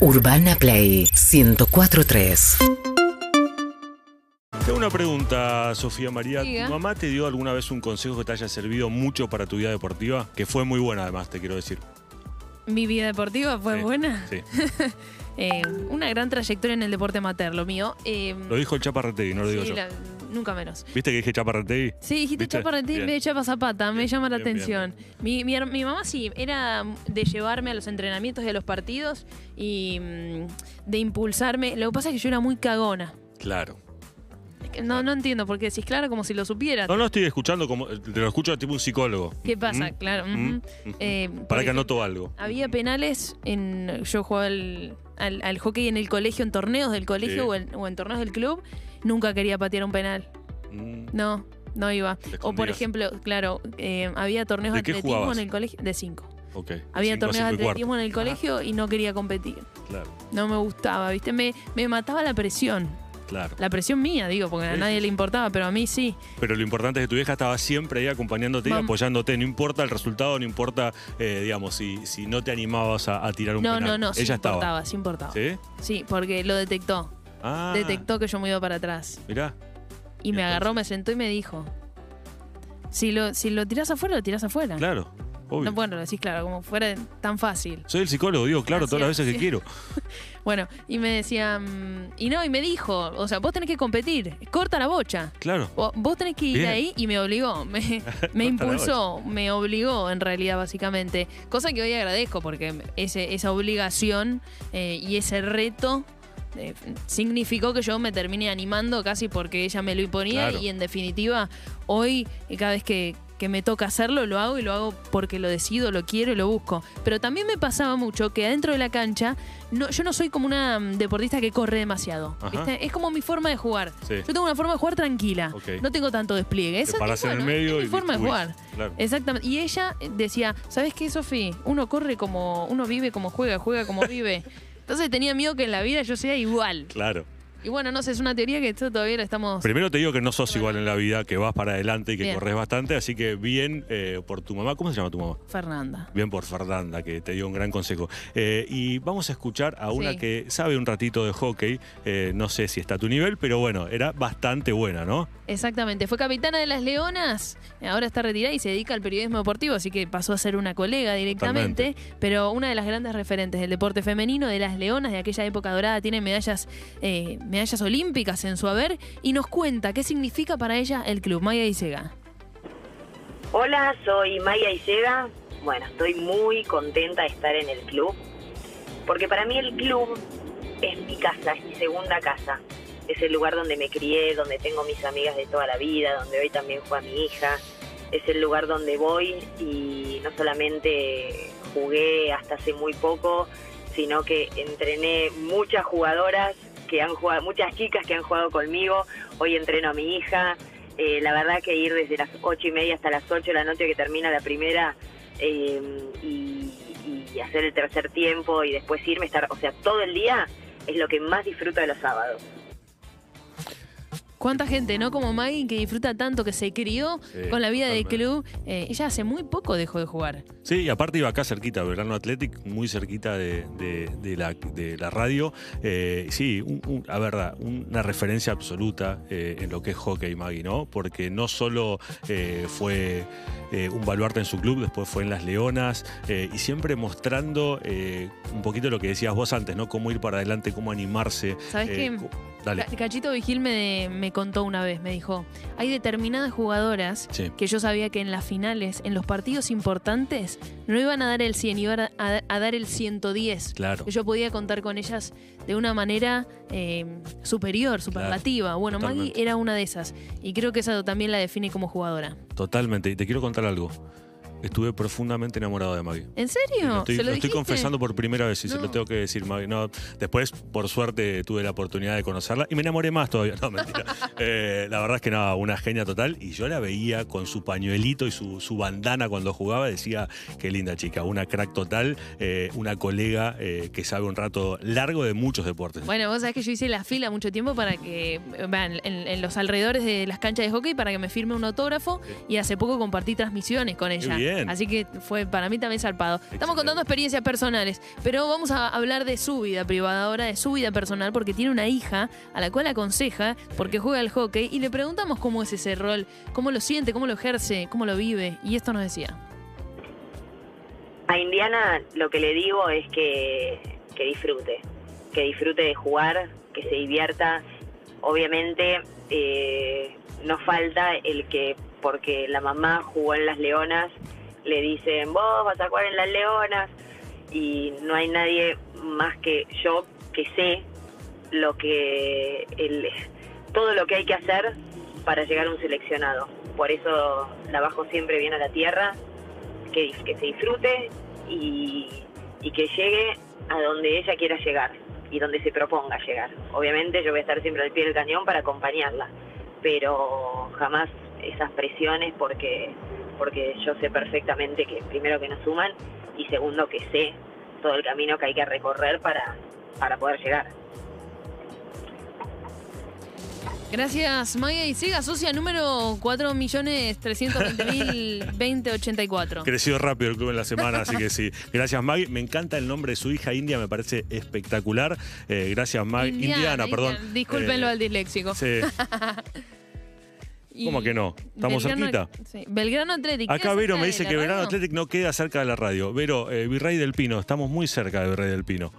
Urbana Play 1043. Tengo una pregunta, Sofía María. Diga. ¿Tu mamá te dio alguna vez un consejo que te haya servido mucho para tu vida deportiva? Que fue muy buena, además, te quiero decir. Mi vida deportiva fue Sí, buena. Sí. Eh, una gran trayectoria en el deporte amateur, lo mío. Eh, Lo dijo el Chaparretegui, no lo digo sí, yo. la- nunca menos. ¿Viste que dije Chaparretegui? Sí, dijiste ¿Viste? chaparretín Bien. de chapa zapata, me llama la bien, bien, atención. Mi, mi, mamá sí, era de llevarme a los entrenamientos y a los partidos y mm, de impulsarme. Lo que pasa es que yo era muy cagona. Claro. Es que No, no entiendo por qué decís claro como si lo supiera. No, no estoy escuchando como. Te lo escucho tipo un psicólogo. ¿Qué pasa? ¿Mm? Claro. ¿Mm? Eh, Para que anoto algo. Había penales en. Yo jugaba al, al- al hockey en el colegio, en torneos del colegio Sí. o, en, o en torneos del club. Nunca quería patear un penal. Mm, No, no iba. O por ejemplo, claro, eh, había torneos de ¿De qué atletismo jugabas? en el colegio. De cinco. Había Cinco, torneos de atletismo en el colegio y no quería competir. Claro, No me gustaba, ¿viste? Me, me mataba la presión. Claro. La presión mía, digo, porque a nadie le importaba, pero a mí sí. Pero lo importante es que tu vieja estaba siempre ahí acompañándote y Mam- apoyándote. No importa el resultado, no importa, eh, digamos, si, si no te animabas a, a tirar un No, penal. no, no, sí Ella estaba. importaba, sí importaba. ¿Sí? Sí, porque lo detectó. Ah. Detectó que yo me iba para atrás. Mirá. Y ¿Y me agarró, me sentó y me dijo: Si lo, si lo tirás afuera, lo tirás afuera. Claro. Obvio. Bueno, lo decís claro, como fuera tan fácil. Soy el psicólogo, digo, claro, Así todas las es, veces que quiero. Bueno, y me decía, mm, y no, y me dijo, o sea, vos tenés que competir, corta la bocha. Claro. Vos, vos tenés que ir Bien. ahí y me obligó, me, impulsó, me obligó en realidad básicamente. Cosa que hoy agradezco porque ese, esa obligación eh, y ese reto eh, significó que yo me terminé animando casi porque ella me lo imponía Claro. y en definitiva hoy eh, cada vez que, que me toca hacerlo lo hago y lo hago porque lo decido, lo quiero y lo busco. Pero también me pasaba mucho que adentro de la cancha no, yo no soy como una mm, deportista que corre demasiado. Es como mi forma de jugar. Sí. Yo tengo una forma de jugar tranquila. No tengo tanto despliegue. Parás es, en el medio es y mi forma de jugar. Claro. Exactamente. Y ella decía, ¿sabes qué, Sofi? Uno corre como, uno vive como juega, juega como vive. Entonces tenía miedo que en la vida yo sea igual. Claro. Y bueno, no sé, es una teoría que esto todavía la estamos... Primero te digo que no sos igual en la vida, que vas para adelante y que Bien. corres bastante, así que bien eh, por tu mamá. ¿Cómo se llama tu mamá? Fernanda. Bien por Fernanda, que te dio un gran consejo. Eh, y vamos a escuchar a una Sí. que sabe un ratito de hockey. Eh, no sé si está a tu nivel, pero bueno, era bastante buena, ¿no? Exactamente. Fue capitana de las Leonas, ahora está retirada y se dedica al periodismo deportivo, así que pasó a ser una colega directamente. Pero una de las grandes referentes del deporte femenino, de las Leonas de aquella época dorada, tiene medallas, medallas olímpicas en su haber y nos cuenta qué significa para ella el club Maya Isega. Hola, soy Maya Isega. Bueno, estoy muy contenta de estar en el club, porque para mí el club es mi casa, es mi segunda casa. Es el lugar donde me crié, donde tengo mis amigas de toda la vida, donde hoy también juega mi hija. Es el lugar donde voy y no solamente jugué hasta hace muy poco, sino que entrené muchas jugadoras que han jugado, muchas chicas que han jugado conmigo. Hoy entreno a mi hija. Eh, la verdad que ir desde las ocho y media hasta las ocho de la noche que termina la primera eh, y, y hacer el tercer tiempo y después irme, estar, o sea, todo el día es lo que más disfruto de los sábados. ¿Cuánta gente, no? Como Maggie, que disfruta tanto, que se crió Sí, con la vida de totalmente. club. Eh, ella hace muy poco dejó de jugar. Sí, y aparte iba acá cerquita, Verano Athletic, muy cerquita de, de- de la, de la radio. Eh, sí, un- un- a verdad, una referencia absoluta eh, en lo que es hockey, Maggie, ¿no? Porque no solo eh, fue eh, un baluarte en su club, después fue en Las Leonas, eh, y siempre mostrando eh, un poquito lo que decías vos antes, ¿no? Cómo ir para adelante, cómo animarse. ¿Sabes eh, qué? Dale. Ca- Cachito Vigil me, me contó una vez, me dijo, hay determinadas jugadoras Sí. que yo sabía que en las finales, en los partidos importantes, no iban a dar el 100, iban a, a- a dar el 110. Claro. Yo podía contar con ellas de una manera eh, superior, superlativa. bueno, Maggie totalmente. era una de esas. Y creo que eso también la define como jugadora. Totalmente. Y te quiero contar algo. Estuve profundamente enamorado de Maggie. ¿En serio? Lo estoy, ¿Se lo lo estoy dijiste? confesando por primera vez y se No. lo tengo que decir, Maggie. No, después, por suerte, tuve la oportunidad de conocerla y me enamoré más todavía. No, mentira. Eh, la verdad es que nada, una genia total. Y yo la veía con su pañuelito y su, su bandana cuando jugaba. Decía, qué linda chica, una crack total, eh, una colega eh, que sabe un rato largo de muchos deportes. Bueno, vos sabés que yo hice la fila mucho tiempo para que, vean, en, en los alrededores de las canchas de hockey para que me firme un autógrafo y hace poco compartí transmisiones con ella. bien. Bien. Así que fue para mí también zarpado. Estamos contando experiencias personales, pero vamos a hablar de su vida privada ahora, de su vida personal, porque tiene una hija a la cual aconseja, porque juega al hockey, y le preguntamos cómo es ese rol, cómo lo siente, cómo lo ejerce, cómo lo vive, y esto nos decía. A Indiana lo que le digo es que, que disfrute, que disfrute de jugar, que se divierta. Obviamente eh, no falta el que porque la mamá jugó en las Leonas, le dicen, vos vas a jugar en las Leonas, y no hay nadie más que yo que sé lo que el, todo lo que hay que hacer para llegar a un seleccionado. Por eso la bajo siempre bien a la tierra, que, que se disfrute y, y que llegue a donde ella quiera llegar y donde se proponga llegar. Obviamente yo voy a estar siempre al pie del cañón para acompañarla, pero jamás esas presiones porque porque yo sé perfectamente que primero que nos suman y segundo que sé todo el camino que hay que recorrer para, para poder llegar. Gracias, Maya y Siga, socia número 4.320.02084. Creció rápido el club en la semana, así que sí. Gracias, Maggie. Me encanta el nombre de su hija India, me parece espectacular. Eh, gracias, Maggie. Indiana, perdón. Indiana. Discúlpenlo Eh, al disléxico. Sí. ¿Cómo que no? ¿Estamos Belgrano- cerquita? sí. Belgrano Athletic. Acá ¿queda Vero me dice que radio? Athletic no queda cerca de la radio. Vero, eh, Virrey del Pino, estamos muy cerca de Virrey del Pino.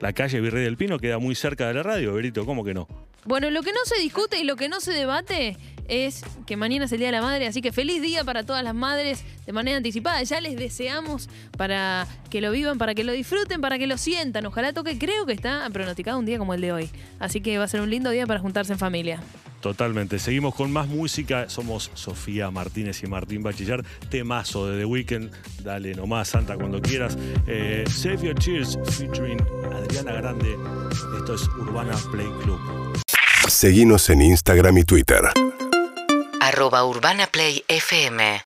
La calle Virrey del Pino queda muy cerca de la radio, Verito, ¿cómo que no? Bueno, lo que no se discute y lo que no se debate es que mañana es el Día de la Madre, así que feliz día para todas las madres de manera anticipada. Ya les deseamos para que lo vivan, para que lo disfruten, para que lo sientan. Ojalá toque, creo que está pronosticado un día como el de hoy. Así que va a ser un lindo día para juntarse en familia. Totalmente. Seguimos con más música. Somos Sofía Martínez y Martín Bachillar. Temazo de The Weeknd. Dale nomás, Santa, cuando quieras. Eh, Save Your Tears featuring Adriana Grande. Esto es Urbana Play Club. Seguinos en Instagram y Twitter. Arroba Urbana Play FM